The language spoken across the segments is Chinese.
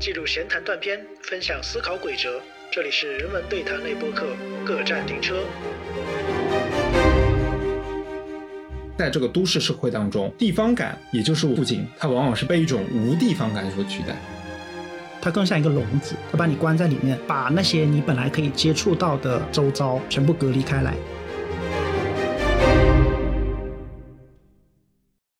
记录闲谈断片，分享思考轨哲。这里是人文对谈类播客，各站停车。在这个都市社会当中，地方感也就是不仅它往往是被一种无地方感所取代。它更像一个笼子，它把你关在里面，把那些你本来可以接触到的周遭全部隔离开来。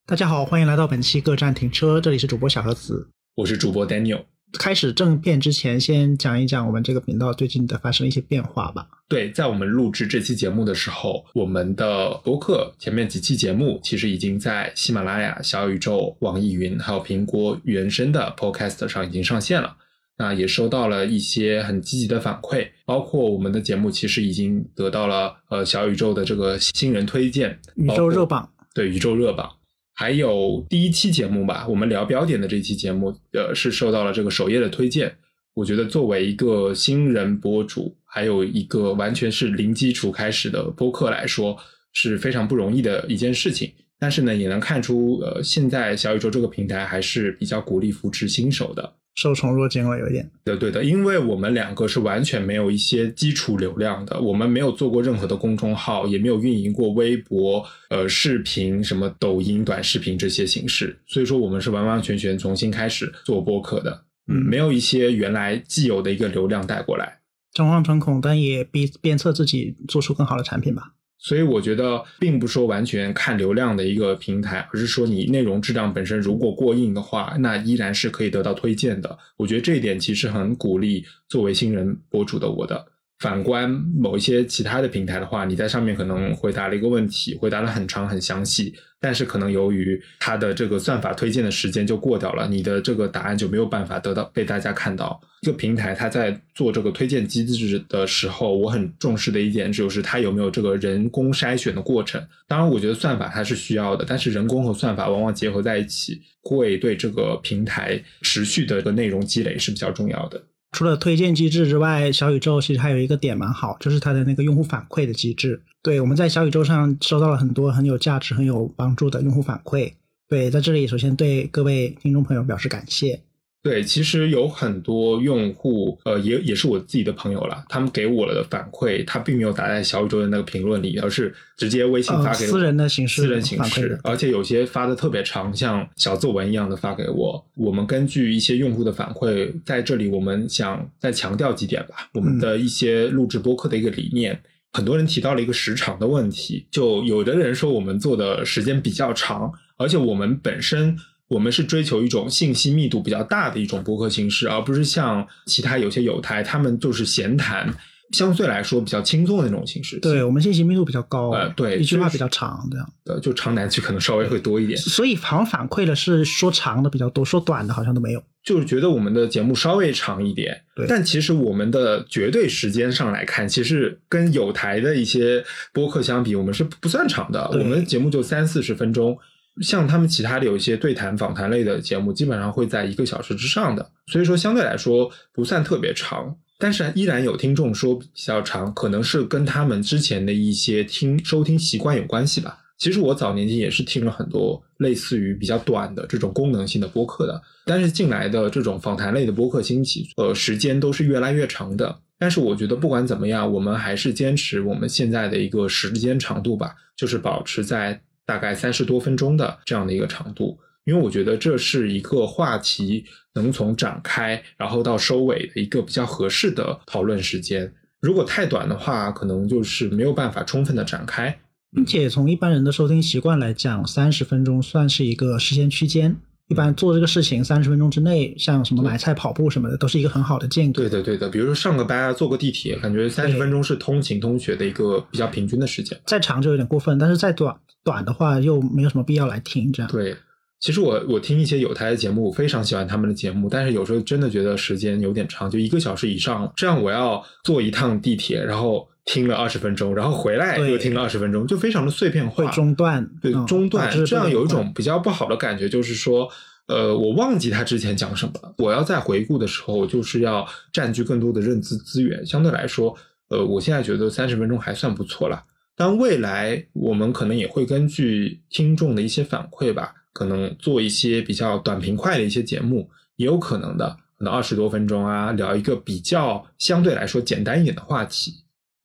大家好，欢迎来到本期各站停车，这里是主播小盒子，我是主播 Daniel。开始正片之前，先讲一讲我们这个频道最近的发生一些变化吧。对，在我们录制这期节目的时候，我们的播客前面几期节目其实已经在喜马拉雅、小宇宙、网易云还有苹果原生的 Podcast 上已经上线了。那也收到了一些很积极的反馈，包括我们的节目其实已经得到了呃小宇宙的这个新人推荐，宇宙热榜，对宇宙热榜。还有第一期节目吧，我们聊标点的这期节目，呃，是受到了这个首页的推荐。我觉得作为一个新人博主，还有一个完全是零基础开始的播客来说，是非常不容易的一件事情。但是呢，也能看出，呃，现在小宇宙这个平台还是比较鼓励扶持新手的。受宠若惊了，有一点。对对的，因为我们两个是完全没有一些基础流量的，我们没有做过任何的公众号，也没有运营过微博、呃视频、什么抖音短视频这些形式，所以说我们是完完全全重新开始做播客的。嗯，没有一些原来既有的一个流量带过来，诚惶诚恐，但也鞭鞭策自己做出更好的产品吧。所以我觉得，并不说完全看流量的一个平台，而是说你内容质量本身如果过硬的话，那依然是可以得到推荐的。我觉得这一点其实很鼓励作为新人博主的我的。反观某一些其他的平台的话，你在上面可能回答了一个问题，回答了很长很详细，但是可能由于它的这个算法推荐的时间就过掉了，你的这个答案就没有办法得到被大家看到。这个平台它在做这个推荐机制的时候，我很重视的一点就是它有没有这个人工筛选的过程。当然，我觉得算法它是需要的，但是人工和算法往往结合在一起，会对这个平台持续的一个内容积累是比较重要的。除了推荐机制之外，小宇宙其实还有一个点蛮好，就是它的那个用户反馈的机制。对，我们在小宇宙上收到了很多很有价值、很有帮助的用户反馈。对，在这里首先对各位听众朋友表示感谢。对，其实有很多用户，呃，也也是我自己的朋友了。他们给我的反馈，他并没有打在小宇宙的那个评论里，而是直接微信发给私人的形式，私人形式。而且有些发的特别长，像小作文一样的发给我。我们根据一些用户的反馈，在这里我们想再强调几点吧。我们的一些录制播客的一个理念，很多人提到了一个时长的问题，就有的人说我们做的时间比较长，而且我们本身。我们是追求一种信息密度比较大的一种播客形式，而不是像其他有些有台，他们就是闲谈，相对来说比较轻松的那种形式。对我们信息密度比较高，呃，对，一句话比较长，这样，呃，就长难句可能稍微会多一点。所以好像反馈的是说长的比较多，说短的好像都没有。就是觉得我们的节目稍微长一点，对，但其实我们的绝对时间上来看，其实跟有台的一些播客相比，我们是不算长的。我们节目就三四十分钟。像他们其他的有一些对谈访谈类的节目，基本上会在一个小时之上的，所以说相对来说不算特别长，但是依然有听众说比较长，可能是跟他们之前的一些听收听习惯有关系吧。其实我早年间也是听了很多类似于比较短的这种功能性的播客的，但是进来的这种访谈类的播客兴起，呃，时间都是越来越长的。但是我觉得不管怎么样，我们还是坚持我们现在的一个时间长度吧，就是保持在。大概三十多分钟的这样的一个长度，因为我觉得这是一个话题能从展开然后到收尾的一个比较合适的讨论时间。如果太短的话，可能就是没有办法充分的展开。并且从一般人的收听习惯来讲，三十分钟算是一个时间区间。一般做这个事情，三十分钟之内，像什么买菜、跑步什么的，都是一个很好的间隔。对的，对的。比如说上个班、坐个地铁，感觉三十分钟是通勤通学的一个比较平均的时间。再长就有点过分，但是再短短的话又没有什么必要来听这样。对，其实我我听一些有台的节目，我非常喜欢他们的节目，但是有时候真的觉得时间有点长，就一个小时以上，这样我要坐一趟地铁，然后。听了二十分钟，然后回来又听了二十分钟，就非常的碎片化，会中断，对中断，这样有一种比较不好的感觉，就是说，呃，我忘记他之前讲什么了，我要再回顾的时候，就是要占据更多的认知资源。相对来说，呃，我现在觉得三十分钟还算不错了。但未来我们可能也会根据听众的一些反馈吧，可能做一些比较短平快的一些节目，也有可能的。可能二十多分钟啊，聊一个比较相对来说简单一点的话题。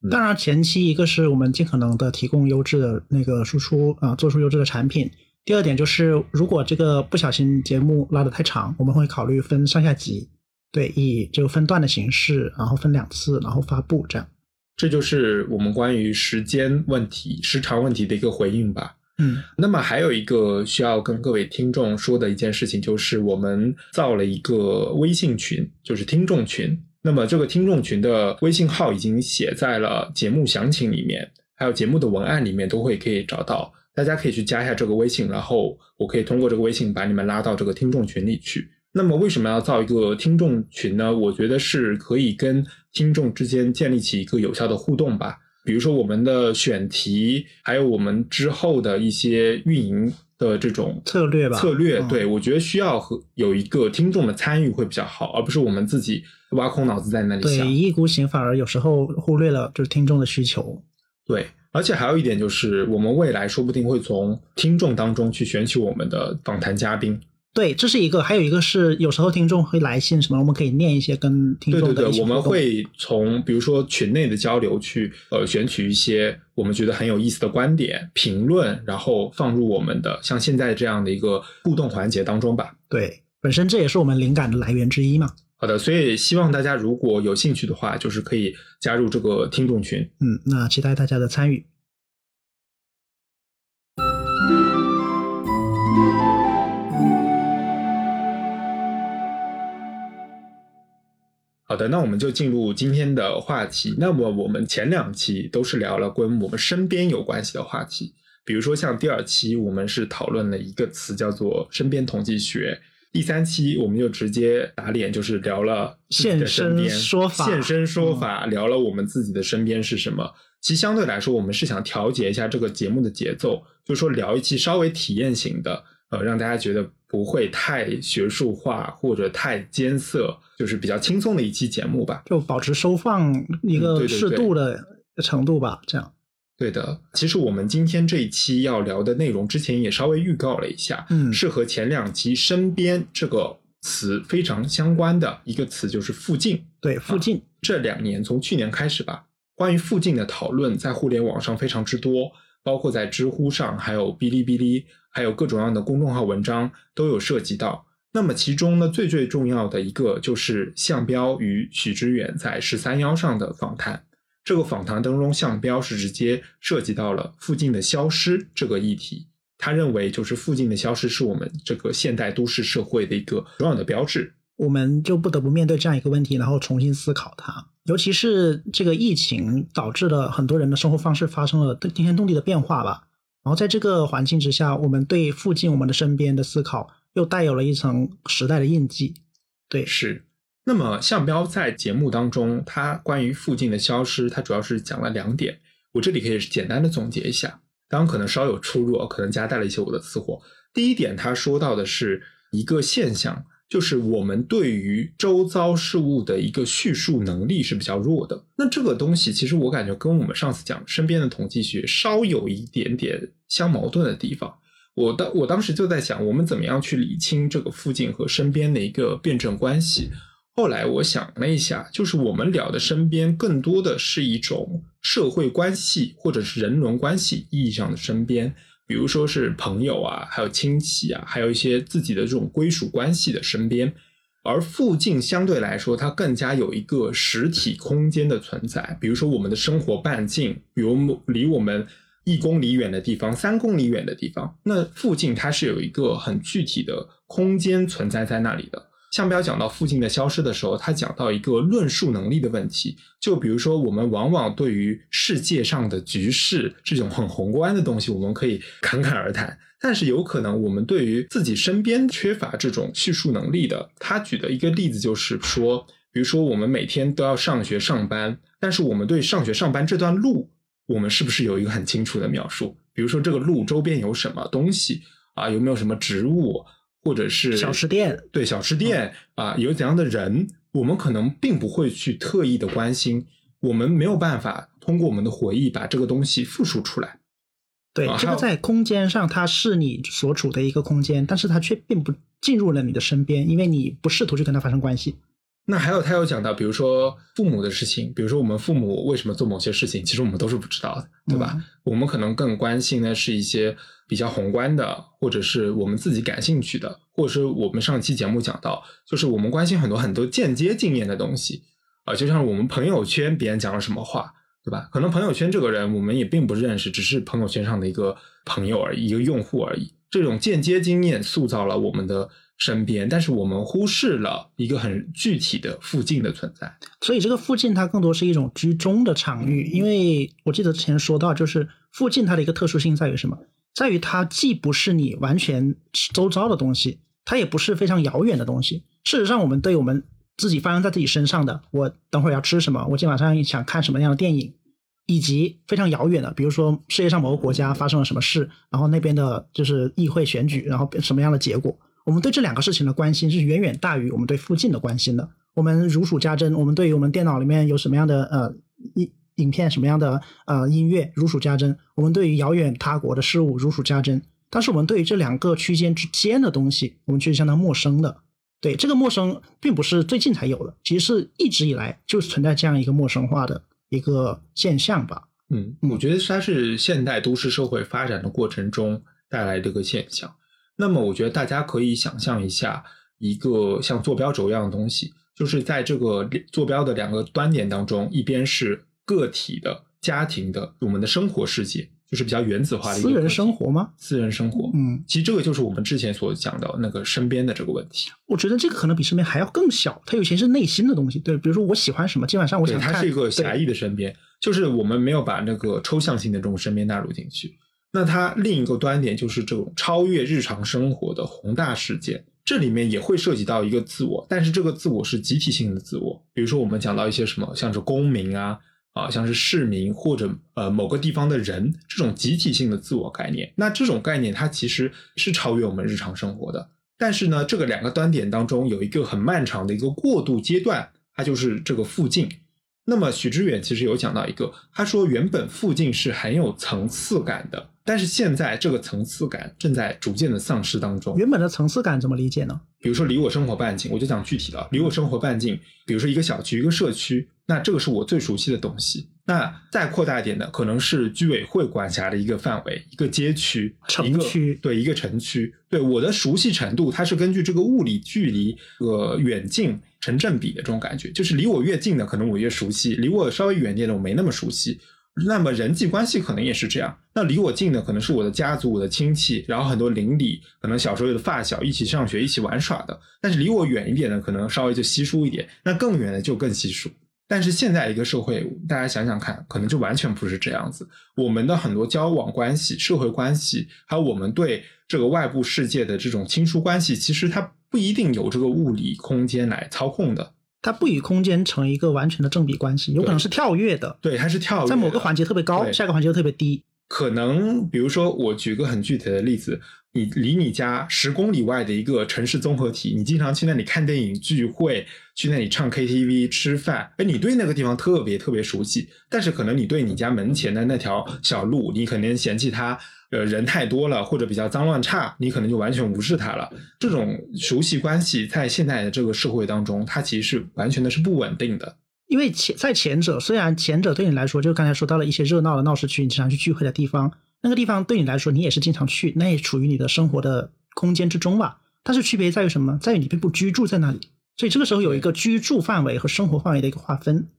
当然，前期一个是我们尽可能的提供优质的那个输出啊，做出优质的产品。第二点就是，如果这个不小心节目拉得太长，我们会考虑分上下集，对，以这个分段的形式，然后分两次，然后发布这样。这就是我们关于时间问题、时长问题的一个回应吧。嗯，那么还有一个需要跟各位听众说的一件事情，就是我们造了一个微信群，就是听众群。那么这个听众群的微信号已经写在了节目详情里面，还有节目的文案里面都会可以找到。大家可以去加一下这个微信，然后我可以通过这个微信把你们拉到这个听众群里去。那么为什么要造一个听众群呢？我觉得是可以跟听众之间建立起一个有效的互动吧。比如说我们的选题，还有我们之后的一些运营的这种策略吧。策略，对我觉得需要和有一个听众的参与会比较好，而不是我们自己挖空脑子在那里想。对，一意孤行反而有时候忽略了就是听众的需求。对。而且还有一点就是，我们未来说不定会从听众当中去选取我们的访谈嘉宾。对，这是一个。还有一个是，有时候听众会来信什么，我们可以念一些跟听众的。对对对，我们会从比如说群内的交流去呃选取一些我们觉得很有意思的观点评论，然后放入我们的像现在这样的一个互动环节当中吧。对，本身这也是我们灵感的来源之一嘛。好的，所以希望大家如果有兴趣的话，就是可以加入这个听众群。嗯，那期待大家的参与。好的，那我们就进入今天的话题。那么我们前两期都是聊了跟我们身边有关系的话题，比如说像第二期我们是讨论了一个词叫做“身边统计学”。第三期我们就直接打脸，就是聊了现身说法，现身说法，聊了我们自己的身边是什么。其实相对来说，我们是想调节一下这个节目的节奏，就是说聊一期稍微体验型的，呃，让大家觉得不会太学术化或者太艰涩，就是比较轻松的一期节目吧，就保持收放一个适度的程度吧，这样。对的，其实我们今天这一期要聊的内容，之前也稍微预告了一下，嗯，是和前两期“身边”这个词非常相关的一个词，就是“附近”。对，附近这两年，从去年开始吧，关于“附近”的讨论在互联网上非常之多，包括在知乎上，还有哔哩哔哩，还有各种各样的公众号文章都有涉及到。那么其中呢，最最重要的一个就是向彪与许知远在十三幺上的访谈。这个访谈当中，向彪是直接涉及到了附近的消失这个议题。他认为，就是附近的消失是我们这个现代都市社会的一个重要的标志。我们就不得不面对这样一个问题，然后重新思考它。尤其是这个疫情导致了很多人的生活方式发生了惊天动地的变化吧。然后在这个环境之下，我们对附近、我们的身边的思考又带有了一层时代的印记。对，是。那么向彪在节目当中，他关于附近的消失，他主要是讲了两点。我这里可以简单的总结一下，当然可能稍有出入，可能夹带了一些我的私货。第一点，他说到的是一个现象，就是我们对于周遭事物的一个叙述能力是比较弱的。那这个东西，其实我感觉跟我们上次讲身边的统计学稍有一点点相矛盾的地方。我当我当时就在想，我们怎么样去理清这个附近和身边的一个辩证关系。后来我想了一下，就是我们聊的身边更多的是一种社会关系或者是人伦关系意义上的身边，比如说是朋友啊，还有亲戚啊，还有一些自己的这种归属关系的身边。而附近相对来说，它更加有一个实体空间的存在，比如说我们的生活半径，比如离我们一公里远的地方、三公里远的地方，那附近它是有一个很具体的空间存在在那里的。向标讲到附近的消失的时候，他讲到一个论述能力的问题。就比如说，我们往往对于世界上的局势这种很宏观的东西，我们可以侃侃而谈。但是，有可能我们对于自己身边缺乏这种叙述能力的。他举的一个例子就是说，比如说我们每天都要上学上班，但是我们对上学上班这段路，我们是不是有一个很清楚的描述？比如说这个路周边有什么东西啊？有没有什么植物？或者是小吃店，对小吃店啊，有怎样的人，我们可能并不会去特意的关心，我们没有办法通过我们的回忆把这个东西复述出来。对，这个在空间上它是你所处的一个空间，但是它却并不进入了你的身边，因为你不试图去跟它发生关系。那还有他有讲到，比如说父母的事情，比如说我们父母为什么做某些事情，其实我们都是不知道的，对吧？我们可能更关心的是一些比较宏观的，或者是我们自己感兴趣的，或者是我们上期节目讲到，就是我们关心很多很多间接经验的东西啊，就像我们朋友圈别人讲了什么话，对吧？可能朋友圈这个人我们也并不认识，只是朋友圈上的一个朋友而已，一个用户而已。这种间接经验塑造了我们的。身边，但是我们忽视了一个很具体的附近的存在。所以这个附近它更多是一种居中的场域，因为我记得之前说到，就是附近它的一个特殊性在于什么？在于它既不是你完全周遭的东西，它也不是非常遥远的东西。事实上，我们对我们自己发生在自己身上的，我等会儿要吃什么，我今晚上想看什么样的电影，以及非常遥远的，比如说世界上某个国家发生了什么事，然后那边的就是议会选举，然后什么样的结果。我们对这两个事情的关心是远远大于我们对附近的关心的。我们如数家珍，我们对于我们电脑里面有什么样的呃影影片，什么样的呃音乐如数家珍。我们对于遥远他国的事物如数家珍。但是我们对于这两个区间之间的东西，我们却是相当陌生的。对这个陌生，并不是最近才有的，其实是一直以来就存在这样一个陌生化的一个现象吧。嗯，我觉得它是现代都市社会发展的过程中带来的一个现象。那么，我觉得大家可以想象一下，一个像坐标轴一样的东西，就是在这个坐标的两个端点当中，一边是个体的、家庭的，我们的生活世界，就是比较原子化的私人生活吗？私人生活，嗯，其实这个就是我们之前所讲的那个身边的这个问题。我觉得这个可能比身边还要更小，它有些是内心的东西。对，比如说我喜欢什么，今晚上我想看。它是一个狭义的身边，就是我们没有把那个抽象性的这种身边纳入进去。那它另一个端点就是这种超越日常生活的宏大事件，这里面也会涉及到一个自我，但是这个自我是集体性的自我。比如说我们讲到一些什么，像是公民啊，啊，像是市民或者呃某个地方的人，这种集体性的自我概念。那这种概念它其实是超越我们日常生活的。但是呢，这个两个端点当中有一个很漫长的一个过渡阶段，它就是这个附近。那么许知远其实有讲到一个，他说原本附近是很有层次感的。但是现在这个层次感正在逐渐的丧失当中。原本的层次感怎么理解呢？比如说离我生活半径，我就讲具体的，离我生活半径，比如说一个小区、一个社区，那这个是我最熟悉的东西。那再扩大一点的，可能是居委会管辖的一个范围，一个街区、城区，对，一个城区。对我的熟悉程度，它是根据这个物理距离和远近成正比的这种感觉，就是离我越近的，可能我越熟悉；离我稍微远点的，我没那么熟悉。那么人际关系可能也是这样。那离我近的可能是我的家族、我的亲戚，然后很多邻里，可能小时候有的发小，一起上学、一起玩耍的。但是离我远一点的，可能稍微就稀疏一点。那更远的就更稀疏。但是现在一个社会，大家想想看，可能就完全不是这样子。我们的很多交往关系、社会关系，还有我们对这个外部世界的这种亲疏关系，其实它不一定有这个物理空间来操控的。它不与空间成一个完全的正比关系，有可能是跳跃的。对，它是跳跃，在某个环节特别高，下个环节又特别低。可能比如说，我举个很具体的例子，你离你家十公里外的一个城市综合体，你经常去那里看电影、聚会，去那里唱 KTV、吃饭，哎，你对那个地方特别特别熟悉。但是可能你对你家门前的那条小路，你肯定嫌弃它。呃，人太多了，或者比较脏乱差，你可能就完全无视它了。这种熟悉关系在现在的这个社会当中，它其实是完全的是不稳定的。因为前在前者，虽然前者对你来说，就刚才说到了一些热闹的闹市区，你经常去聚会的地方，那个地方对你来说，你也是经常去，那也处于你的生活的空间之中吧。但是区别在于什么？在于你并不居住在那里，所以这个时候有一个居住范围和生活范围的一个划分。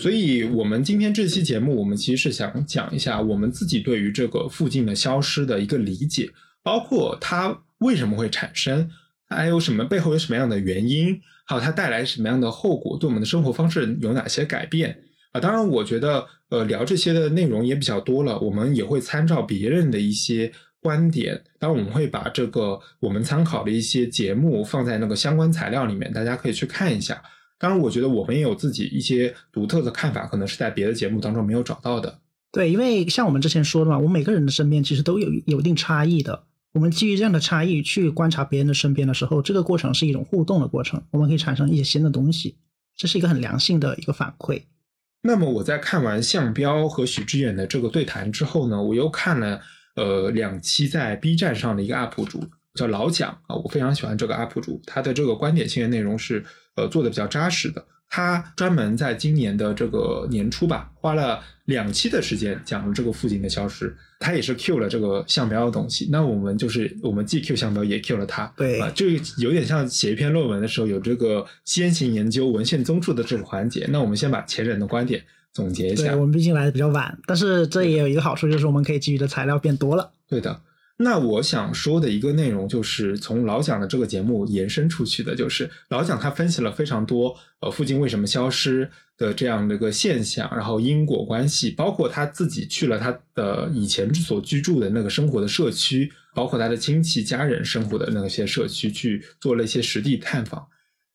所以，我们今天这期节目，我们其实是想讲一下我们自己对于这个附近的消失的一个理解，包括它为什么会产生，还有什么背后有什么样的原因，还有它带来什么样的后果，对我们的生活方式有哪些改变啊？当然，我觉得，呃，聊这些的内容也比较多了，我们也会参照别人的一些观点，当然，我们会把这个我们参考的一些节目放在那个相关材料里面，大家可以去看一下。当然，我觉得我们也有自己一些独特的看法，可能是在别的节目当中没有找到的。对，因为像我们之前说的嘛，我们每个人的身边其实都有有一定差异的。我们基于这样的差异去观察别人的身边的时候，这个过程是一种互动的过程，我们可以产生一些新的东西，这是一个很良性的一个反馈。那么我在看完向彪和许知远的这个对谈之后呢，我又看了呃两期在 B 站上的一个 UP 主叫老蒋啊，我非常喜欢这个 UP 主，他的这个观点性的内容是呃做的比较扎实的。他专门在今年的这个年初吧，花了两期的时间讲了这个父亲的消失。他也是 Q 了这个项标的东西，那我们就是我们既 Q 项标也 Q 了他。对啊，就有点像写一篇论文的时候有这个先行研究文献综述的这个环节。那我们先把前人的观点总结一下。对我们毕竟来的比较晚，但是这也有一个好处，就是我们可以基于的材料变多了。对的。那我想说的一个内容，就是从老蒋的这个节目延伸出去的，就是老蒋他分析了非常多，呃，父亲为什么消失的这样的一个现象，然后因果关系，包括他自己去了他的以前所居住的那个生活的社区，包括他的亲戚家人生活的那些社区，去做了一些实地探访。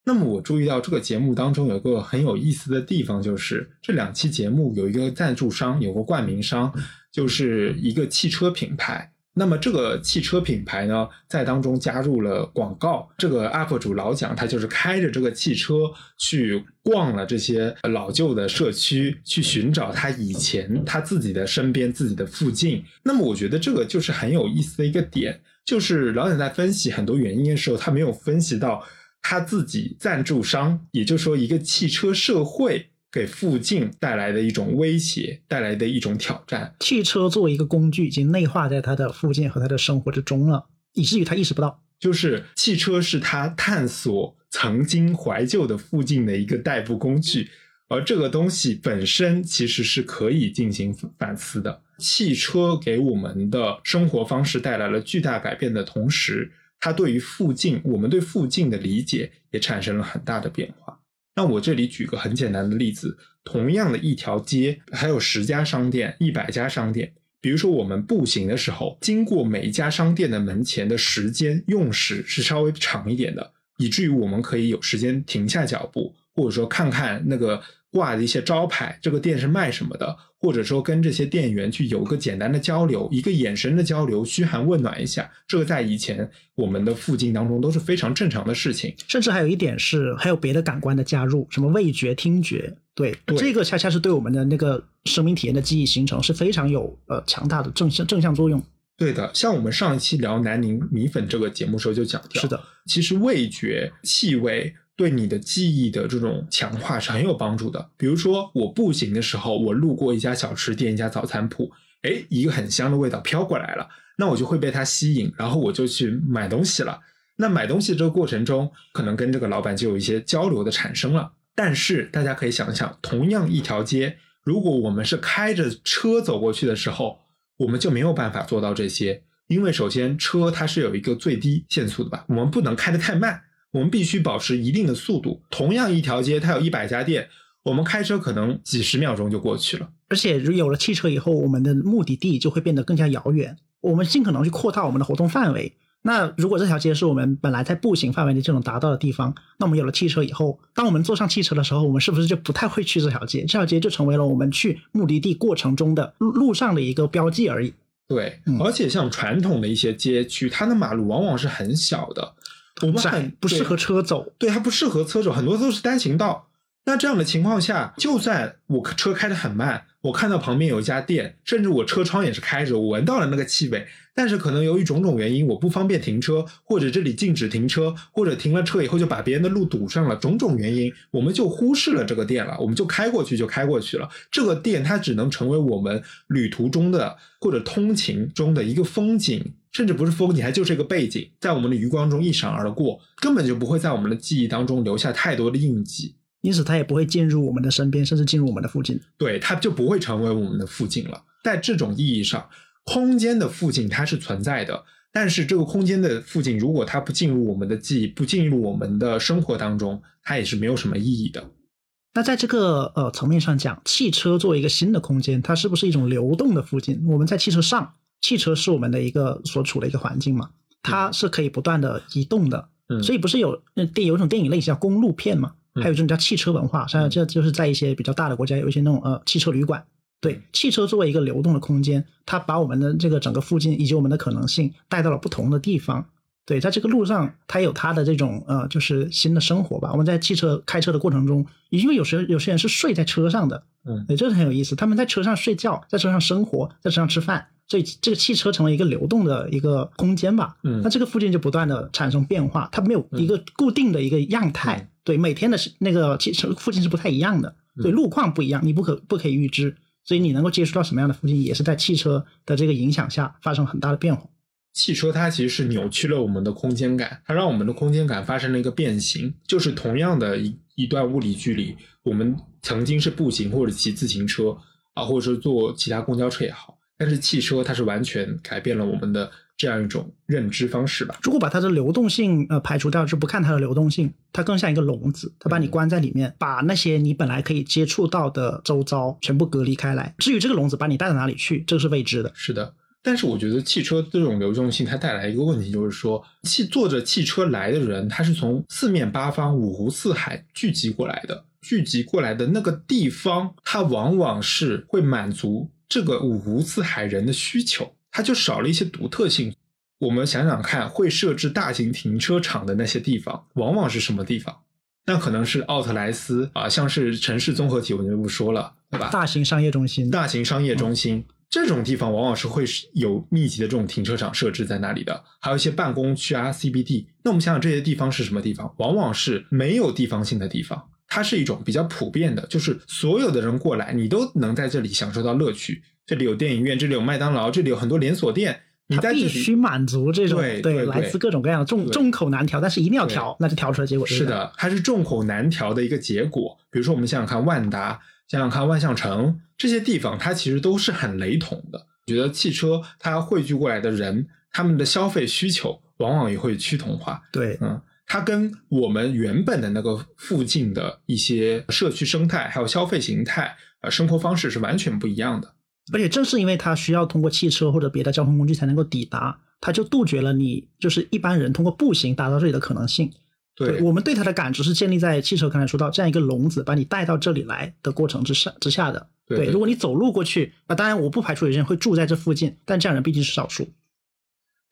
那么我注意到这个节目当中有个很有意思的地方，就是这两期节目有一个赞助商，有个冠名商，就是一个汽车品牌。那么这个汽车品牌呢，在当中加入了广告。这个 UP 主老蒋，他就是开着这个汽车去逛了这些老旧的社区，去寻找他以前他自己的身边、自己的附近。那么我觉得这个就是很有意思的一个点，就是老蒋在分析很多原因的时候，他没有分析到他自己赞助商，也就是说一个汽车社会。给附近带来的一种威胁，带来的一种挑战。汽车作为一个工具，已经内化在他的附近和他的生活之中了，以至于他意识不到。就是汽车是他探索曾经怀旧的附近的一个代步工具，而这个东西本身其实是可以进行反思的。汽车给我们的生活方式带来了巨大改变的同时，它对于附近，我们对附近的理解也产生了很大的变化。那我这里举个很简单的例子，同样的一条街，还有十家商店、一百家商店。比如说，我们步行的时候，经过每一家商店的门前的时间用时是稍微长一点的，以至于我们可以有时间停下脚步，或者说看看那个挂的一些招牌，这个店是卖什么的。或者说跟这些店员去有个简单的交流，一个眼神的交流，嘘寒问暖一下，这个在以前我们的附近当中都是非常正常的事情。甚至还有一点是，还有别的感官的加入，什么味觉、听觉，对，这个恰恰是对我们的那个生命体验的记忆形成是非常有呃强大的正向正向作用。对的，像我们上一期聊南宁米粉这个节目时候就讲到，是的，其实味觉、气味。对你的记忆的这种强化是很有帮助的。比如说，我步行的时候，我路过一家小吃店、一家早餐铺，哎，一个很香的味道飘过来了，那我就会被它吸引，然后我就去买东西了。那买东西这个过程中，可能跟这个老板就有一些交流的产生了。但是大家可以想想，同样一条街，如果我们是开着车走过去的时候，我们就没有办法做到这些，因为首先车它是有一个最低限速的吧，我们不能开得太慢。我们必须保持一定的速度。同样一条街，它有一百家店，我们开车可能几十秒钟就过去了。而且有了汽车以后，我们的目的地就会变得更加遥远。我们尽可能去扩大我们的活动范围。那如果这条街是我们本来在步行范围内就能达到的地方，那我们有了汽车以后，当我们坐上汽车的时候，我们是不是就不太会去这条街？这条街就成为了我们去目的地过程中的路上的一个标记而已。对，而且像传统的一些街区，它的马路往往是很小的。我们很不适合车走，对它不适合车走，很多都是单行道。那这样的情况下，就算我车开得很慢，我看到旁边有一家店，甚至我车窗也是开着，我闻到了那个气味，但是可能由于种种原因，我不方便停车，或者这里禁止停车，或者停了车以后就把别人的路堵上了，种种原因，我们就忽视了这个店了，我们就开过去就开过去了。这个店它只能成为我们旅途中的或者通勤中的一个风景。甚至不是风景，还就是一个背景，在我们的余光中一闪而过，根本就不会在我们的记忆当中留下太多的印记，因此它也不会进入我们的身边，甚至进入我们的附近。对，它就不会成为我们的附近了。在这种意义上，空间的附近它是存在的，但是这个空间的附近，如果它不进入我们的记忆，不进入我们的生活当中，它也是没有什么意义的。那在这个呃层面上讲，汽车作为一个新的空间，它是不是一种流动的附近？我们在汽车上。汽车是我们的一个所处的一个环境嘛，它是可以不断的移动的，所以不是有电有一种电影类型叫公路片嘛，还有一种叫汽车文化，像这就是在一些比较大的国家有一些那种呃汽车旅馆，对，汽车作为一个流动的空间，它把我们的这个整个附近以及我们的可能性带到了不同的地方，对，在这个路上它有它的这种呃就是新的生活吧。我们在汽车开车的过程中，因为有时有些人是睡在车上的，嗯，对，这是很有意思，他们在车上睡觉，在车上生活，在车上吃饭。所以这个汽车成为一个流动的一个空间吧。嗯那这个附近就不断的产生变化，它没有一个固定的一个样态。嗯对，每天的是那个汽车附近是不太一样的，对，路况不一样，你不可不可以预知，所以你能够接触到什么样的附近，也是在汽车的这个影响下发生很大的变化。汽车它其实是扭曲了我们的空间感，它让我们的空间感发生了一个变形。就是同样的一一段物理距离，我们曾经是步行或者骑自行车啊，或者说坐其他公交车也好，但是汽车它是完全改变了我们的这样一种认知方式吧。如果把它的流动性呃排除掉，就不看它的流动性，它更像一个笼子，它把你关在里面，把那些你本来可以接触到的周遭全部隔离开来。至于这个笼子把你带到哪里去，这个是未知的。是的，但是我觉得汽车这种流动性，它带来一个问题，就是说，汽坐着汽车来的人，他是从四面八方、五湖四海聚集过来的。聚集过来的那个地方，它往往是会满足这个五湖四海人的需求，它就少了一些独特性。我们想想看，会设置大型停车场的那些地方，往往是什么地方？那可能是奥特莱斯啊，像是城市综合体，我们就不说了，对吧？大型商业中心，大型商业中心、这种地方，往往是会有密集的这种停车场设置在那里的，还有一些办公区啊、CBD。那我们想想这些地方是什么地方？往往是没有地方性的地方，它是一种比较普遍的，就是所有的人过来，你都能在这里享受到乐趣。这里有电影院，这里有麦当劳，这里有很多连锁店，你在必须。满足这种对对对来自各种各样的众众口难调，但是一定要调，那就调出来结果是。的，它是众口难调的一个结果。比如说，我们想想看万达，想想看万象城这些地方，它其实都是很雷同的。我觉得汽车它汇聚过来的人，他们的消费需求往往也会趋同化。对，嗯，它跟我们原本的那个附近的一些社区生态，还有消费形态、呃生活方式是完全不一样的。而且正是因为它需要通过汽车或者别的交通工具才能够抵达，它就杜绝了你就是一般人通过步行达到这里的可能性。对，我们对它的感知是建立在汽车刚才说到这样一个笼子把你带到这里来的过程之上之下的。对对如果你走路过去，那，当然我不排除有些人会住在这附近，但这样人毕竟是少数。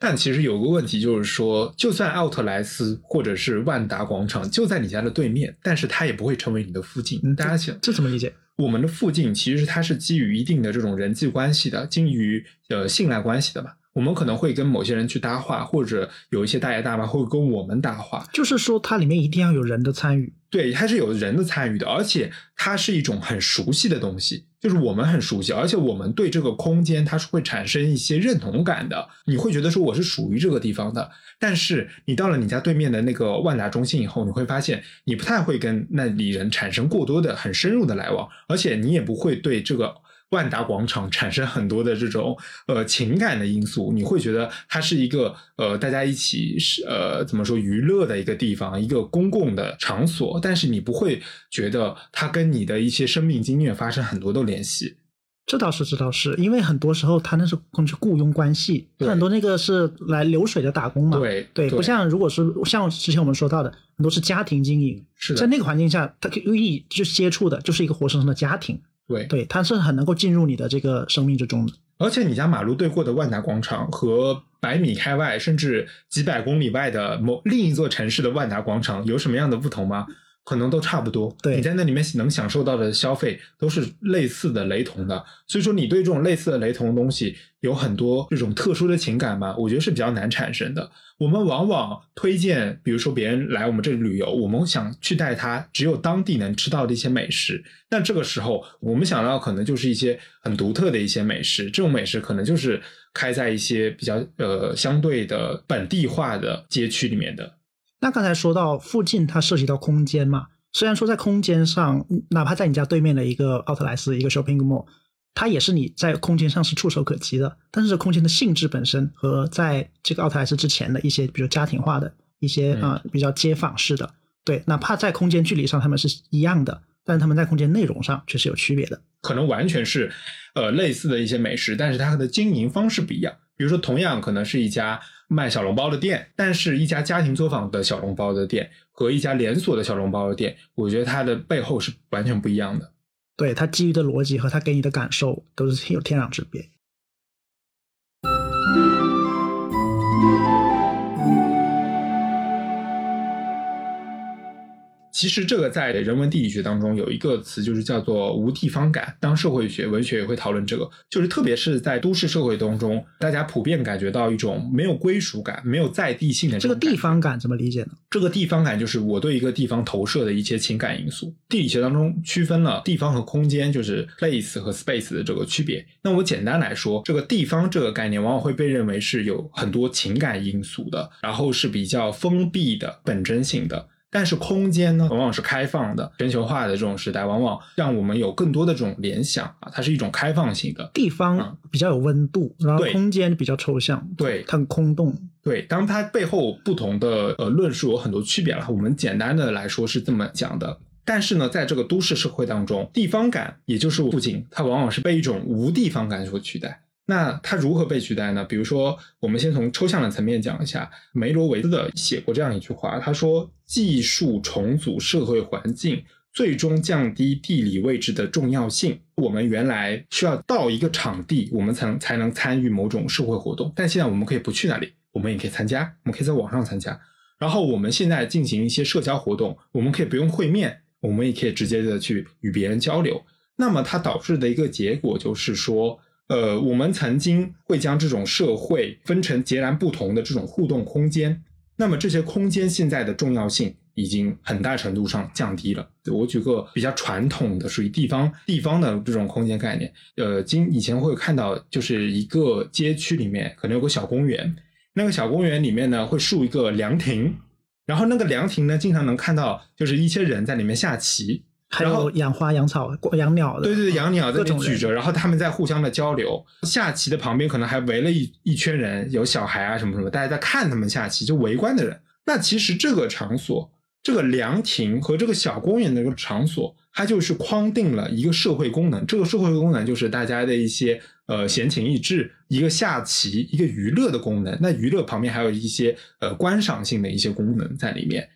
但其实有个问题就是说，就算奥特莱斯或者是万达广场就在你家的对面，但是它也不会成为你的附近。嗯大家想，这怎么理解？我们的附近其实它是基于一定的这种人际关系的，基于呃信赖关系的嘛。我们可能会跟某些人去搭话，或者有一些大爷大妈会跟我们搭话。就是说它里面一定要有人的参与。对，它是有人的参与的，而且它是一种很熟悉的东西，就是我们很熟悉，而且我们对这个空间它是会产生一些认同感的。你会觉得说我是属于这个地方的，但是你到了你家对面的那个万达中心以后，你会发现你不太会跟那里人产生过多的很深入的来往，而且你也不会对这个。万达广场产生很多的这种呃情感的因素，你会觉得它是一个呃大家一起是呃怎么说娱乐的一个地方，一个公共的场所，但是你不会觉得它跟你的一些生命经验发生很多的联系。这倒是，这倒是，因为很多时候他那是根据雇佣关系，对很多那个是来流水的打工嘛，对对，不像如果是像之前我们说到的，很多是家庭经营，是的在那个环境下，他与你就接触的就是一个活生生的家庭，对，对，它是很能够进入你的这个生命之中的。而且你家马路对过的万达广场和百米开外，甚至几百公里外的某另一座城市的万达广场有什么样的不同吗？可能都差不多。对你在那里面能享受到的消费都是类似的、雷同的。所以说，你对这种类似的、雷同的东西有很多这种特殊的情感吗？我觉得是比较难产生的。我们往往推荐，比如说别人来我们这里旅游，我们想去带他只有当地能吃到的一些美食。那这个时候，我们想到可能就是一些很独特的一些美食，这种美食可能就是开在一些比较呃相对的本地化的街区里面的。那刚才说到附近，它涉及到空间嘛，虽然说在空间上，哪怕在你家对面的一个奥特莱斯一个 shopping mall，它也是你在空间上是触手可及的，但是这空间的性质本身和在这个奥特莱斯之前的一些，比如家庭化的一些嗯啊、呃比较街坊式的，对，哪怕在空间距离上他们是一样的，但是他们在空间内容上却是有区别的。可能完全是呃类似的一些美食，但是它的经营方式不一样。比如说，同样可能是一家卖小笼包的店，但是一家家庭作坊的小笼包的店和一家连锁的小笼包的店，我觉得它的背后是完全不一样的。对它基于的逻辑和它给你的感受都是有天壤之别。其实这个在人文地理学当中有一个词，就是叫做无地方感。当社会学、文学也会讨论这个，就是特别是在都市社会当中，大家普遍感觉到一种没有归属感、没有在地性的这个地方感怎么理解呢？这个地方感就是我对一个地方投射的一些情感因素。地理学当中区分了地方和空间，就是 place 和 space 的这个区别。那我简单来说，这个地方这个概念往往会被认为是有很多情感因素的，然后是比较封闭的、本真性的。但是空间呢，往往是开放的。全球化的这种时代，往往让我们有更多的这种联想啊，它是一种开放性的。地方比较有温度，然后空间比较抽象，对，它很空洞。对，当它背后不同的呃论述有很多区别了。我们简单的来说是这么讲的。但是呢，在这个都市社会当中，地方感也就是不仅，它往往是被一种无地方感所取代。那它如何被取代呢？比如说，我们先从抽象的层面讲一下，梅罗维兹的写过这样一句话，他说：“技术重组社会环境，最终降低地理位置的重要性。我们原来需要到一个场地，我们才能才能参与某种社会活动，但现在我们可以不去那里，我们也可以参加，我们可以在网上参加。然后我们现在进行一些社交活动，我们可以不用会面，我们也可以直接的去与别人交流。那么它导致的一个结果就是说。”呃，我们曾经会将这种社会分成截然不同的这种互动空间，那么这些空间现在的重要性已经很大程度上降低了。我举个比较传统的属于地方地方的这种空间概念，呃，今以前会看到就是一个街区里面可能有个小公园，那个小公园里面呢会竖一个凉亭，然后那个凉亭呢经常能看到就是一些人在里面下棋。还有养花、养草、养鸟的，对对对，养鸟在那举着，然后他们在互相的交流。下棋的旁边可能还围了一一圈人，有小孩啊什么什么，大家在看他们下棋，就围观的人。那其实这个场所，这个凉亭和这个小公园的这个场所，它就是框定了一个社会功能。这个社会功能就是大家的一些呃闲情逸致，一个下棋，一个娱乐的功能。那娱乐旁边还有一些呃观赏性的一些功能在里面。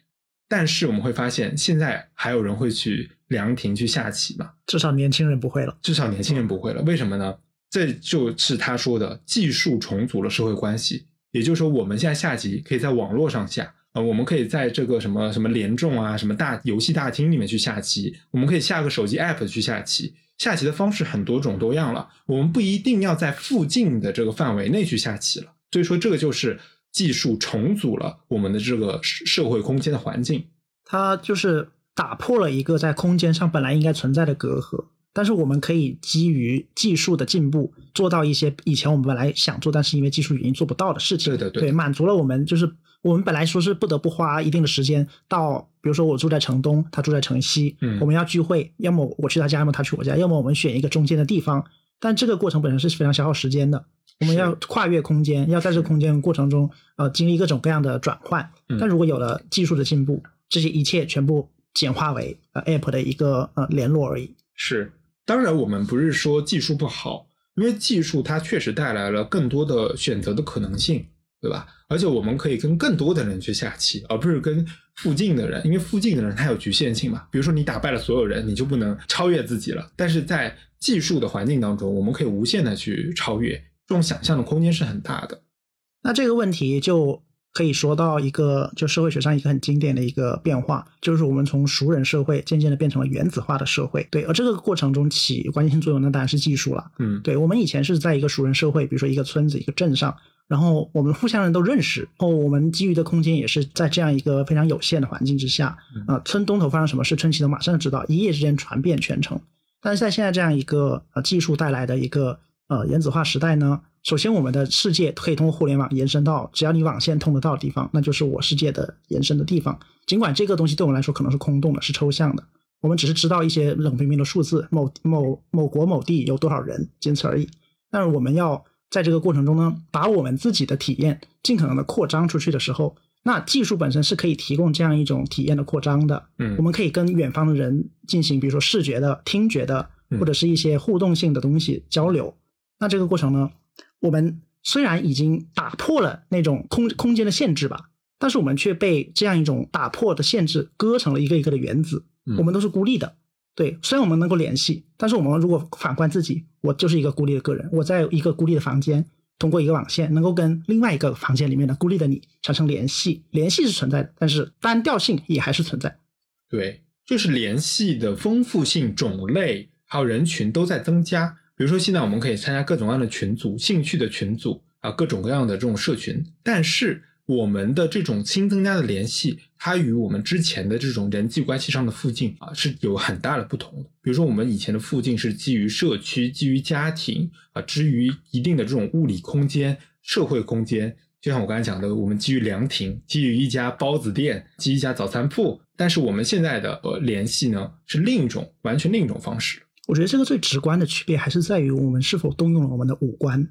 但是我们会发现，现在还有人会去凉亭去下棋吗？至少年轻人不会了。至少年轻人不会了。为什么呢？这就是他说的技术重组了社会关系。也就是说，我们现在下棋可以在网络上下，呃，我们可以在这个什么什么联众啊、什么大游戏大厅里面去下棋，我们可以下个手机 app 去下棋。下棋的方式很多种多样了，我们不一定要在附近的这个范围内去下棋了。所以说，这个就是。技术重组了我们的这个社会空间的环境，它就是打破了一个在空间上本来应该存在的隔阂。但是我们可以基于技术的进步，做到一些以前我们本来想做，但是因为技术原因做不到的事情。对对对，满足了我们就是我们本来说是不得不花一定的时间到，比如说我住在城东，他住在城西，嗯，我们要聚会，要么我去他家，要么他去我家，要么我们选一个中间的地方。但这个过程本身是非常消耗时间的。我们要跨越空间，要在这个空间过程中，呃，经历各种各样的转换。但如果有了技术的进步，这些一切全部简化为呃 App 的一个呃联络而已。是，当然我们不是说技术不好，因为技术它确实带来了更多的选择的可能性，对吧？而且我们可以跟更多的人去下棋，而不是跟附近的人，因为附近的人他有局限性嘛。比如说你打败了所有人，你就不能超越自己了。但是在技术的环境当中，我们可以无限的去超越。这种想象的空间是很大的。那这个问题就可以说到一个，就社会学上一个很经典的一个变化，就是我们从熟人社会渐渐的变成了原子化的社会。对，而这个过程中起关键性作用，那当然是技术了。嗯，对，我们以前是在一个熟人社会，比如说一个村子、一个镇上，然后我们互相人都认识，然后我们基于的空间也是在这样一个非常有限的环境之下。啊，村东头发生什么事，村西头马上知道，一夜之间传遍全城。但是在现在这样一个呃技术带来的一个。呃，原子化时代呢，首先我们的世界可以通过互联网延伸到只要你网线通得到的地方，那就是我世界的延伸的地方。尽管这个东西对我们来说可能是空洞的，是抽象的，我们只是知道一些冷冰冰的数字，某某某国某地有多少人，仅此而已。但是我们要在这个过程中呢，把我们自己的体验尽可能的扩张出去的时候，那技术本身是可以提供这样一种体验的扩张的。嗯，我们可以跟远方的人进行，比如说视觉的、听觉的，或者是一些互动性的东西交流。那这个过程呢？我们虽然已经打破了那种空空间的限制吧，但是我们却被这样一种打破的限制割成了一个一个的原子。我们都是孤立的。对，虽然我们能够联系，但是我们如果反观自己，我就是一个孤立的个人。我在一个孤立的房间，通过一个网线，能够跟另外一个房间里面的孤立的你产生联系。联系是存在的，但是单调性也还是存在。对，就是联系的丰富性、种类还有人群都在增加。比如说，现在我们可以参加各种各样的群组、兴趣的群组啊，各种各样的这种社群。但是，我们的这种新增加的联系，它与我们之前的这种人际关系上的附近啊，是有很大的不同的。比如说，我们以前的附近是基于社区、基于家庭啊，基于一定的这种物理空间、社会空间。就像我刚才讲的，我们基于凉亭，基于一家包子店，基于一家早餐铺。但是我们现在的呃联系呢，是另一种完全另一种方式。我觉得这个最直观的区别还是在于我们是否动用了我们的五官，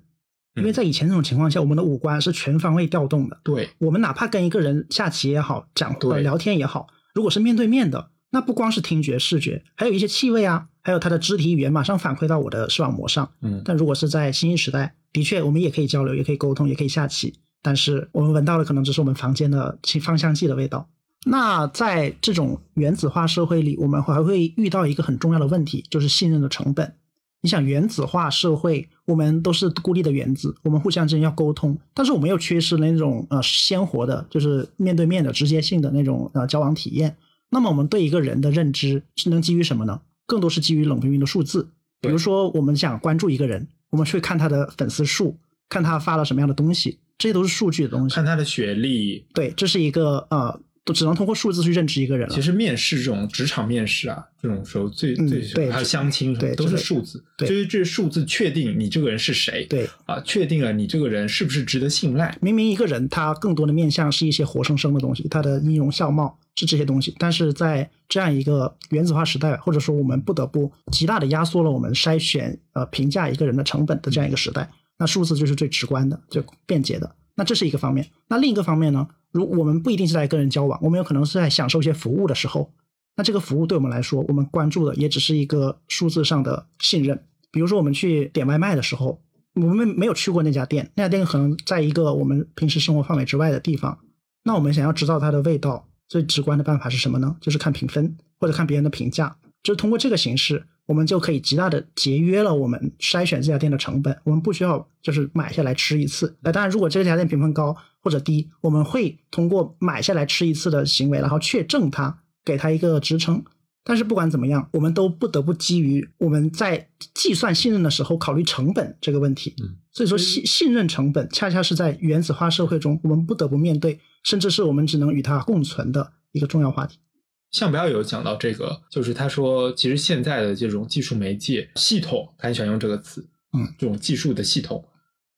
因为在以前这种情况下，我们的五官是全方位调动的。对，我们哪怕跟一个人下棋也好，讲聊天也好，如果是面对面的，那不光是听觉、视觉，还有一些气味啊，还有他的肢体语言，马上反馈到我的视网膜上。嗯，但如果是在新一时代，的确我们也可以交流，也可以沟通，也可以下棋，但是我们闻到的可能只是我们房间的芳香剂的味道。那在这种原子化社会里，我们还会遇到一个很重要的问题，就是信任的成本。你想，原子化社会，我们都是孤立的原子，我们互相之间要沟通，但是我们又缺失了那种呃鲜活的，就是面对面的直接性的那种呃交往体验。那么，我们对一个人的认知是能基于什么呢？更多是基于冷冰冰的数字。比如说，我们想关注一个人，我们去看他的粉丝数，看他发了什么样的东西，这些都是数据的东西。看他的学历，对，这是一个呃。都只能通过数字去认知一个人了。其实面试这种职场面试啊，这种时候最最还有相亲什么都是数字，就是这数字确定你这个人是谁。对啊，确定了你这个人是不是值得信赖。明明一个人他更多的面向是一些活生生的东西，他的音容笑貌是这些东西，但是在这样一个原子化时代，或者说我们不得不极大的压缩了我们筛选呃评价一个人的成本的这样一个时代，那数字就是最直观的、最便捷的。那这是一个方面。那另一个方面呢？如我们不一定是在跟人交往，我们有可能是在享受一些服务的时候，那这个服务对我们来说，我们关注的也只是一个数字上的信任。比如说，我们去点外卖的时候，我们没有去过那家店，那家店可能在一个我们平时生活范围之外的地方。那我们想要知道它的味道，最直观的办法是什么呢？就是看评分或者看别人的评价，就是通过这个形式。我们就可以极大的节约了我们筛选这家店的成本，我们不需要就是买下来吃一次。那当然，如果这家店评分高或者低，我们会通过买下来吃一次的行为，然后确证它，给它一个支撑。但是不管怎么样，我们都不得不基于我们在计算信任的时候考虑成本这个问题。嗯，所以说信信任成本恰恰是在原子化社会中我们不得不面对，甚至是我们只能与它共存的一个重要话题。向彪有讲到这个，就是他说，其实现在的这种技术媒介系统，他很喜欢用这个词，嗯，这种技术的系统，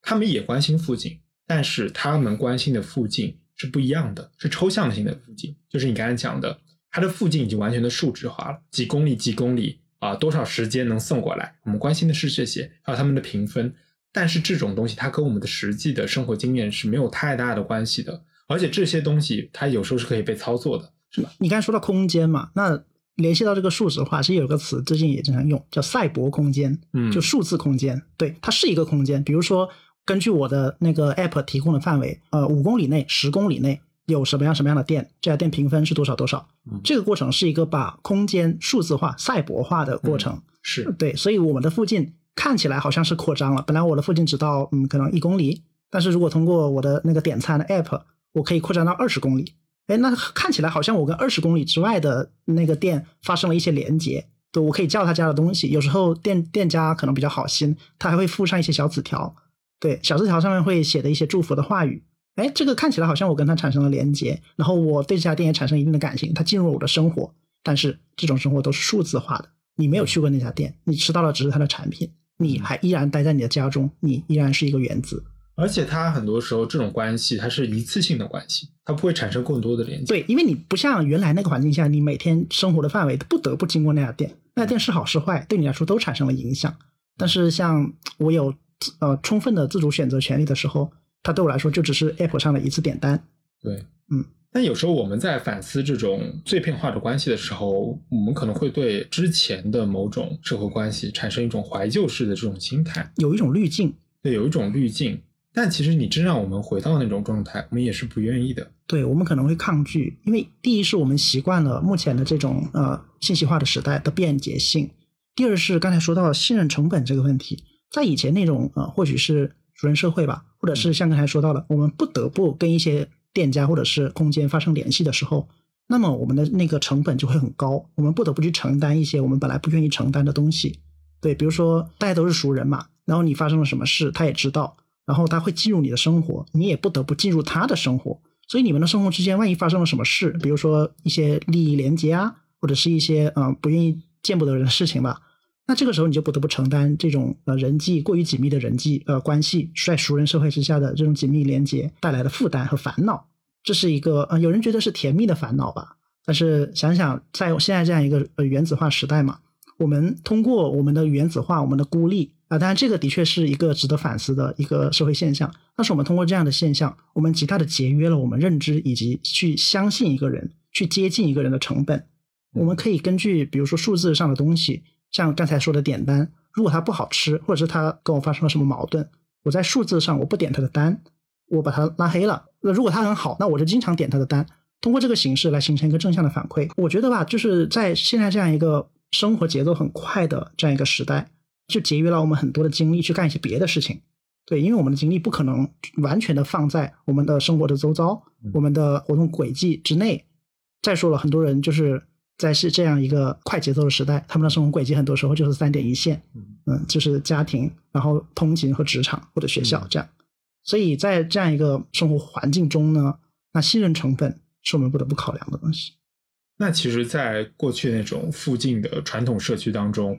他们也关心附近，但是他们关心的附近是不一样的，是抽象性的附近，就是你刚才讲的，它的附近已经完全的数值化了，几公里几公里啊，多少时间能送过来，我们关心的是这些，还有他们的评分，但是这种东西它跟我们的实际的生活经验是没有太大的关系的，而且这些东西它有时候是可以被操作的。是吧？你刚才说到空间嘛，那联系到这个数值化，其实有个词最近也经常用，叫赛博空间，嗯，就数字空间。对，它是一个空间。比如说，根据我的那个 app 提供的范围，呃，五公里内、十公里内有什么样什么样的店，这家店评分是多少多少。这个过程是一个把空间数字化、赛博化的过程。是对，所以我们的附近看起来好像是扩张了。本来我的附近只到嗯可能一公里，但是如果通过我的那个点餐的 app，我可以扩张到二十公里。哎，那看起来好像我跟二十公里之外的那个店发生了一些连接，对我可以叫他家的东西。有时候店店家可能比较好心，他还会附上一些小纸条，对，小纸条上面会写的一些祝福的话语。哎，这个看起来好像我跟他产生了连接，然后我对这家店也产生一定的感情，他进入了我的生活。但是这种生活都是数字化的，你没有去过那家店，你吃到的只是他的产品，你还依然待在你的家中，你依然是一个原子。而且它很多时候这种关系它是一次性的关系，它不会产生更多的连接。对，因为你不像原来那个环境下，你每天生活的范围不得不经过那家店，那家店是好是坏，对你来说都产生了影响。但是像我有呃充分的自主选择权利的时候，它对我来说就只是 app 上的一次点单。对，嗯。但有时候我们在反思这种碎片化的关系的时候，我们可能会对之前的某种社会关系产生一种怀旧式的这种心态，有一种滤镜。对，有一种滤镜。但其实你真让我们回到那种状态，我们也是不愿意的。对我们可能会抗拒，因为第一是我们习惯了目前的这种呃信息化的时代的便捷性；第二是刚才说到信任成本这个问题，在以前那种呃或许是熟人社会吧，或者是像刚才说到的，我们不得不跟一些店家或者是空间发生联系的时候，那么我们的那个成本就会很高，我们不得不去承担一些我们本来不愿意承担的东西。对，比如说大家都是熟人嘛，然后你发生了什么事，他也知道，然后他会进入你的生活，你也不得不进入他的生活。所以你们的生活之间，万一发生了什么事，比如说一些利益连结啊，或者是一些嗯不愿意见不得人的事情吧，那这个时候你就不得不承担这种呃人际过于紧密的人际呃关系，在熟人社会之下的这种紧密连接带来的负担和烦恼，这是一个呃有人觉得是甜蜜的烦恼吧，但是想想在现在这样一个呃原子化时代嘛，我们通过我们的原子化，我们的孤立。啊，当然，这个的确是一个值得反思的一个社会现象。但是，我们通过这样的现象，我们极大的节约了我们认知以及去相信一个人、去接近一个人的成本。我们可以根据，比如说数字上的东西，像刚才说的点单，如果他不好吃，或者是他跟我发生了什么矛盾，我在数字上我不点他的单，我把他拉黑了。那如果他很好，那我就经常点他的单，通过这个形式来形成一个正向的反馈。我觉得吧，就是在现在这样一个生活节奏很快的这样一个时代。就节约了我们很多的精力去干一些别的事情，对，因为我们的精力不可能完全的放在我们的生活的周遭、我们的活动轨迹之内。再说了，很多人就是在是这样一个快节奏的时代，他们的生活轨迹很多时候就是三点一线，嗯，就是家庭，然后通勤和职场或者学校这样。所以在这样一个生活环境中呢，那信任成本是我们不得不考量的东西。那其实，在过去那种附近的传统社区当中。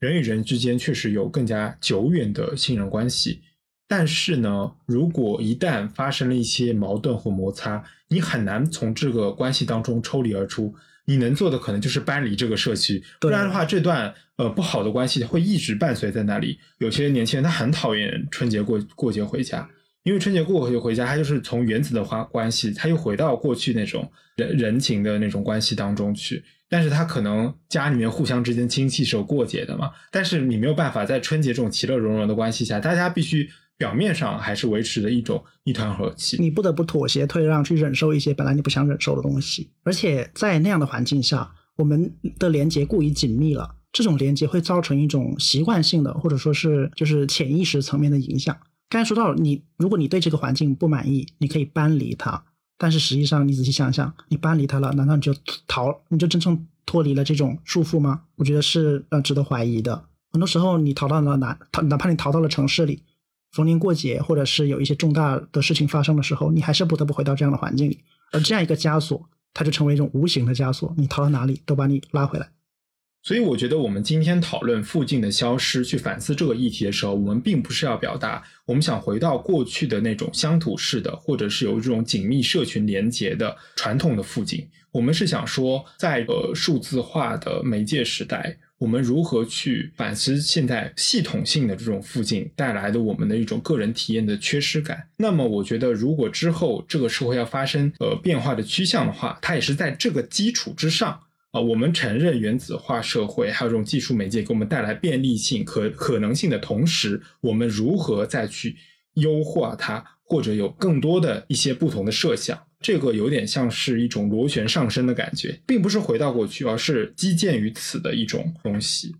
人与人之间确实有更加久远的信任关系，但是呢，如果一旦发生了一些矛盾或摩擦，你很难从这个关系当中抽离而出。你能做的可能就是搬离这个社区，不然的话，这段呃不好的关系会一直伴随在那里。有些年轻人他很讨厌春节过过节回家，因为春节过就回家，他就是从原子的关关系，他又回到过去那种人人情的那种关系当中去。但是他可能家里面互相之间亲戚是有过节的嘛，但是你没有办法在春节这种其乐融融的关系下，大家必须表面上还是维持着一种一团和气。你不得不妥协退让，去忍受一些本来你不想忍受的东西。而且在那样的环境下，我们的连接过于紧密了，这种连接会造成一种习惯性的，或者说是就是潜意识层面的影响。刚才说到，你如果你对这个环境不满意，你可以搬离它。但是实际上，你仔细想想，你搬离他了，难道你就逃，你就真正脱离了这种束缚吗？我觉得是呃值得怀疑的。很多时候，你逃到了哪，逃哪怕你逃到了城市里，逢年过节或者是有一些重大的事情发生的时候，你还是不得不回到这样的环境里。而这样一个枷锁，它就成为一种无形的枷锁，你逃到哪里都把你拉回来。所以我觉得我们今天讨论附近的消失，去反思这个议题的时候，我们并不是要表达我们想回到过去的那种乡土式的，或者是有这种紧密社群连结的传统的附近。我们是想说，在呃数字化的媒介时代，我们如何去反思现在系统性的这种附近带来的我们的一种个人体验的缺失感。那么，我觉得如果之后这个社会要发生呃变化的趋向的话，它也是在这个基础之上。啊，我们承认原子化社会还有这种技术媒介给我们带来便利性、可可能性的同时，我们如何再去优化它，或者有更多的一些不同的设想？这个有点像是一种螺旋上升的感觉，并不是回到过去，而是基建于此的一种东西。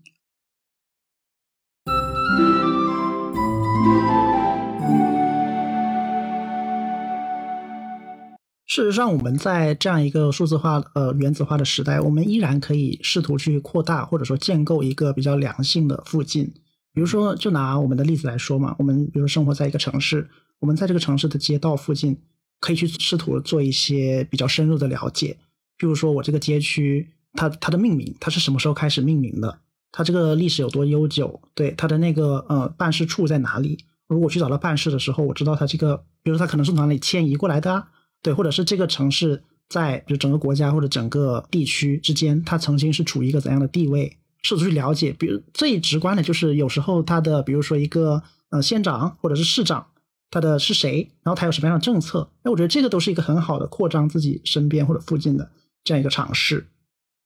事实上，我们在这样一个数字化、呃原子化的时代，我们依然可以试图去扩大或者说建构一个比较良性的附近。比如说，就拿我们的例子来说嘛，我们比如说生活在一个城市，我们在这个城市的街道附近，可以去试图做一些比较深入的了解。譬如说，我这个街区，它它的命名，它是什么时候开始命名的？它这个历史有多悠久？对，它的那个呃办事处在哪里？如果去找到办事的时候，我知道它这个，比如说它可能是哪里迁移过来的。对，或者是这个城市在就整个国家或者整个地区之间，它曾经是处于一个怎样的地位？试图去了解，比如最直观的就是有时候它的，比如说一个呃县长或者是市长，他的是谁，然后他有什么样的政策？那我觉得这个都是一个很好的扩张自己身边或者附近的这样一个尝试。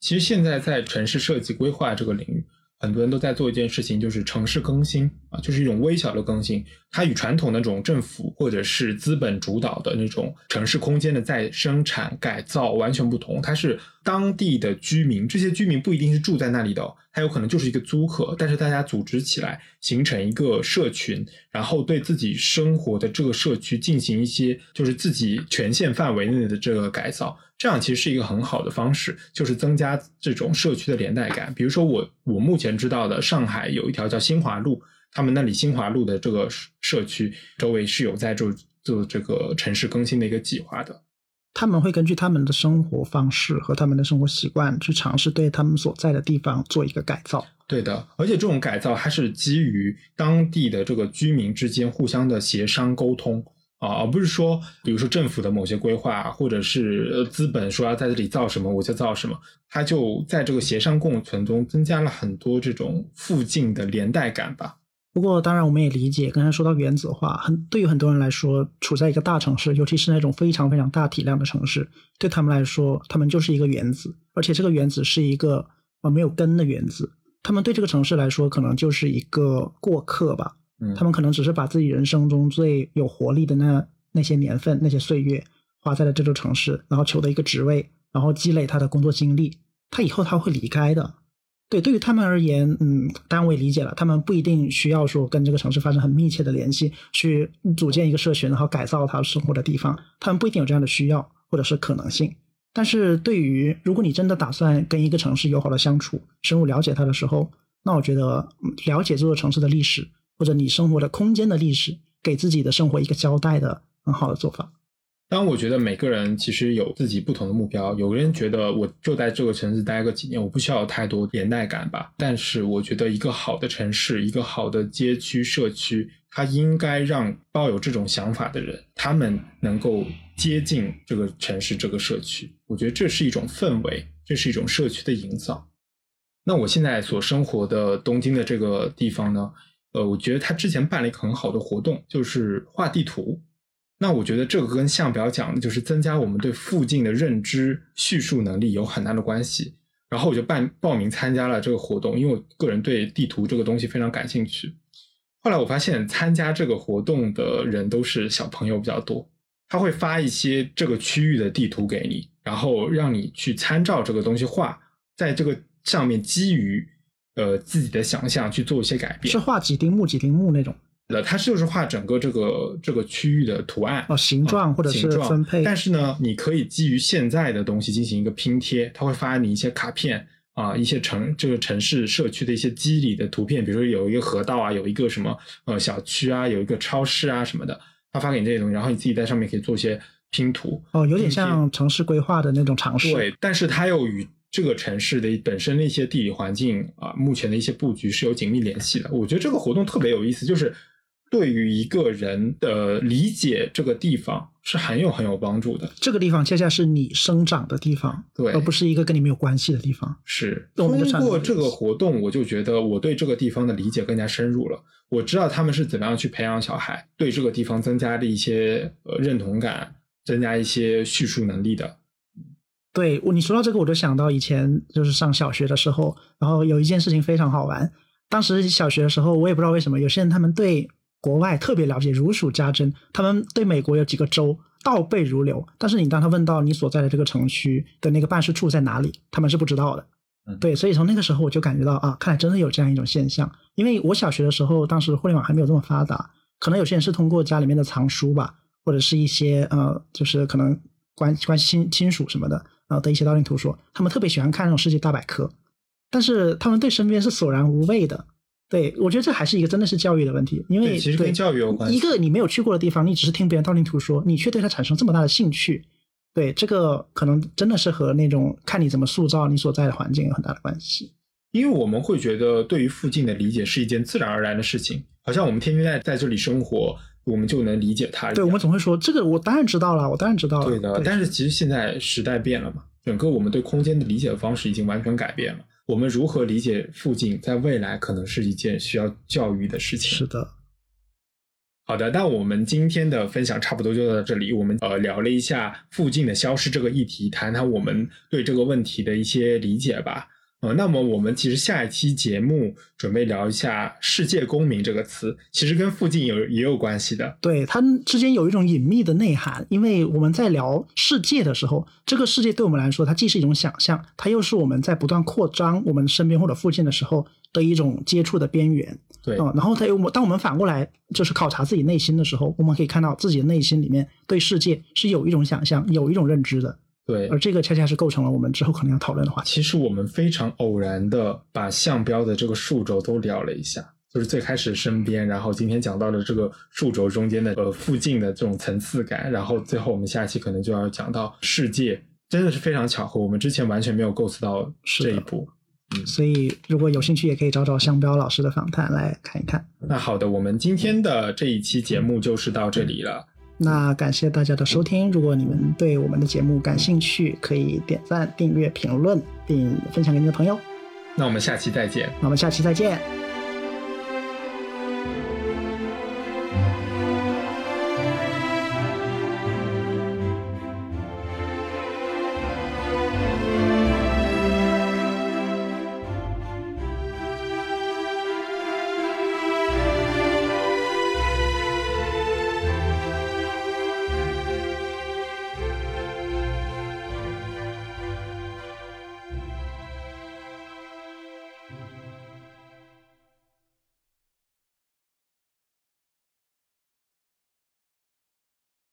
其实现在在城市设计规划这个领域。很多人都在做一件事情，就是城市更新啊，就是一种微小的更新。它与传统那种政府或者是资本主导的那种城市空间的再生产改造完全不同。它是当地的居民，这些居民不一定是住在那里的，它有可能就是一个租客，但是大家组织起来形成一个社群，然后对自己生活的这个社区进行一些就是自己权限范围内的这个改造。这样其实是一个很好的方式，就是增加这种社区的连带感。比如说我我目前知道的上海有一条叫新华路，他们那里新华路的这个社区周围是有在做做这个城市更新的一个计划的。他们会根据他们的生活方式和他们的生活习惯去尝试对他们所在的地方做一个改造。对的，而且这种改造还是基于当地的这个居民之间互相的协商沟通啊，而不是说，比如说政府的某些规划，或者是资本说要在这里造什么我就造什么，它就在这个协商共存中增加了很多这种附近的连带感吧。不过，当然我们也理解，刚才说到原子化，很对于很多人来说，处在一个大城市，尤其是那种非常非常大体量的城市，对他们来说，他们就是一个原子，而且这个原子是一个呃没有根的原子，他们对这个城市来说，可能就是一个过客吧。他们可能只是把自己人生中最有活力的那那些年份、那些岁月花在了这座城市，然后求得一个职位，然后积累他的工作经历，他以后他会离开的。对，对于他们而言，嗯，当然我也理解了，他们不一定需要说跟这个城市发生很密切的联系，去组建一个社群，然后改造他生活的地方，他们不一定有这样的需要或者是可能性。但是对于如果你真的打算跟一个城市友好的相处，深入了解它的时候，那我觉得了解这座城市的历史，或者你生活的空间的历史，给自己的生活一个交代的很好的做法。当我觉得每个人其实有自己不同的目标，有人觉得我就在这个城市待个几年，我不需要太多连带感吧。但是我觉得一个好的城市，一个好的街区社区，它应该让抱有这种想法的人，他们能够接近这个城市这个社区。我觉得这是一种氛围，这是一种社区的营造。那我现在所生活的东京的这个地方呢，呃，我觉得他之前办了一个很好的活动，就是画地图。那我觉得这个跟相表讲的就是增加我们对附近的认知叙述能力有很大的关系。然后我就办报名参加了这个活动，因为我个人对地图这个东西非常感兴趣。后来我发现参加这个活动的人都是小朋友比较多，他会发一些这个区域的地图给你，然后让你去参照这个东西画，在这个上面基于呃自己的想象去做一些改变。是画几丁目几丁目那种。呃，它就是画整个这个这个区域的图案哦，形状或者是分配。但是呢，你可以基于现在的东西进行一个拼贴，它会发你一些卡片啊，一些城这个城市社区的一些机理的图片，比如说有一个河道啊，有一个什么呃小区啊，有一个超市啊什么的，它发给你这些东西，然后你自己在上面可以做一些拼图。哦，有点像城市规划的那种尝试。对，但是它又与这个城市的本身的一些地理环境啊，目前的一些布局是有紧密联系的。我觉得这个活动特别有意思，就是。对于一个人的理解，这个地方是很有很有帮助的。这个地方恰恰是你生长的地方，对，而不是一个跟你没有关系的地方。是通过这个活动，我就觉得我对这个地方的理解更加深入了。我知道他们是怎么样去培养小孩，对这个地方增加的一些呃认同感，增加一些叙述能力的。对我，你说到这个，我就想到以前就是上小学的时候，然后有一件事情非常好玩。当时小学的时候，我也不知道为什么，有些人他们对。国外特别了解，如数家珍。他们对美国有几个州倒背如流，但是你当他问到你所在的这个城区的那个办事处在哪里，他们是不知道的。对，所以从那个时候我就感觉到啊，看来真的有这样一种现象。因为我小学的时候，当时互联网还没有这么发达，可能有些人是通过家里面的藏书吧，或者是一些呃，就是可能关关亲亲属什么的呃的一些道听途说，他们特别喜欢看那种世界大百科，但是他们对身边是索然无味的。对，我觉得这还是一个真的是教育的问题，因为其实跟教育有关系。一个你没有去过的地方，你只是听别人道听途说，你却对他产生这么大的兴趣，对这个可能真的是和那种看你怎么塑造你所在的环境有很大的关系。因为我们会觉得对于附近的理解是一件自然而然的事情，好像我们天天在在这里生活，我们就能理解它。对，我们总会说这个我当然知道了，我当然知道了。对的，但是其实现在时代变了嘛，整个我们对空间的理解的方式已经完全改变了。我们如何理解附近，在未来可能是一件需要教育的事情。是的，好的，那我们今天的分享差不多就到这里。我们呃聊了一下附近的消失这个议题，谈谈我们对这个问题的一些理解吧。呃，那么我们其实下一期节目准备聊一下“世界公民”这个词，其实跟附近有也有关系的。对，它之间有一种隐秘的内涵。因为我们在聊世界的时候，这个世界对我们来说，它既是一种想象，它又是我们在不断扩张我们身边或者附近的时候的一种接触的边缘。对，嗯，然后它又，当我们反过来就是考察自己内心的时候，我们可以看到自己的内心里面对世界是有一种想象，有一种认知的。对，而这个恰恰是构成了我们之后可能要讨论的话题。其实我们非常偶然的把项标的这个数轴都聊了一下，就是最开始身边，然后今天讲到了这个数轴中间的呃附近的这种层次感，然后最后我们下期可能就要讲到世界，真的是非常巧合，我们之前完全没有构思到这一步。嗯所以如果有兴趣，也可以找找项标老师的访谈来看一看。那好的，我们今天的这一期节目就是到这里了。那感谢大家的收听。如果你们对我们的节目感兴趣，可以点赞、订阅、评论，并分享给你的朋友。那我们下期再见。那我们下期再见。